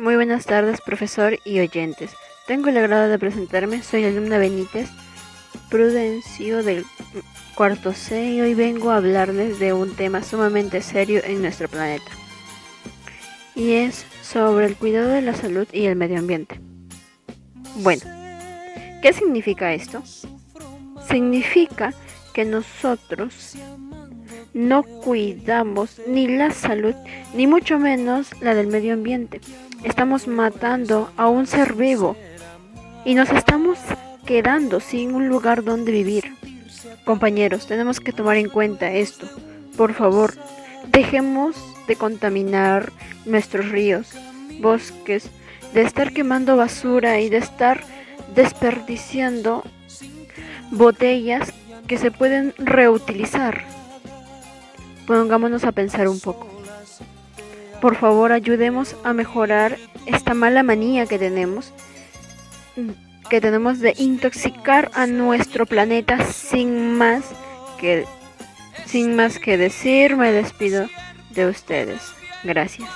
Muy buenas tardes, profesor y oyentes. Tengo el agrado de presentarme. Soy alumna Benítez Prudencio del cuarto C y hoy vengo a hablarles de un tema sumamente serio en nuestro planeta. Y es sobre el cuidado de la salud y el medio ambiente. Bueno, ¿qué significa esto? Significa que nosotros no cuidamos ni la salud, ni mucho menos la del medio ambiente. Estamos matando a un ser vivo y nos estamos quedando sin un lugar donde vivir. Compañeros, tenemos que tomar en cuenta esto. Por favor, dejemos de contaminar nuestros ríos, bosques, de estar quemando basura y de estar desperdiciando botellas que se pueden reutilizar. Pongámonos a pensar un poco. Por favor, ayudemos a mejorar esta mala manía que tenemos, que tenemos de intoxicar a nuestro planeta sin más que sin más que decir, me despido de ustedes. Gracias.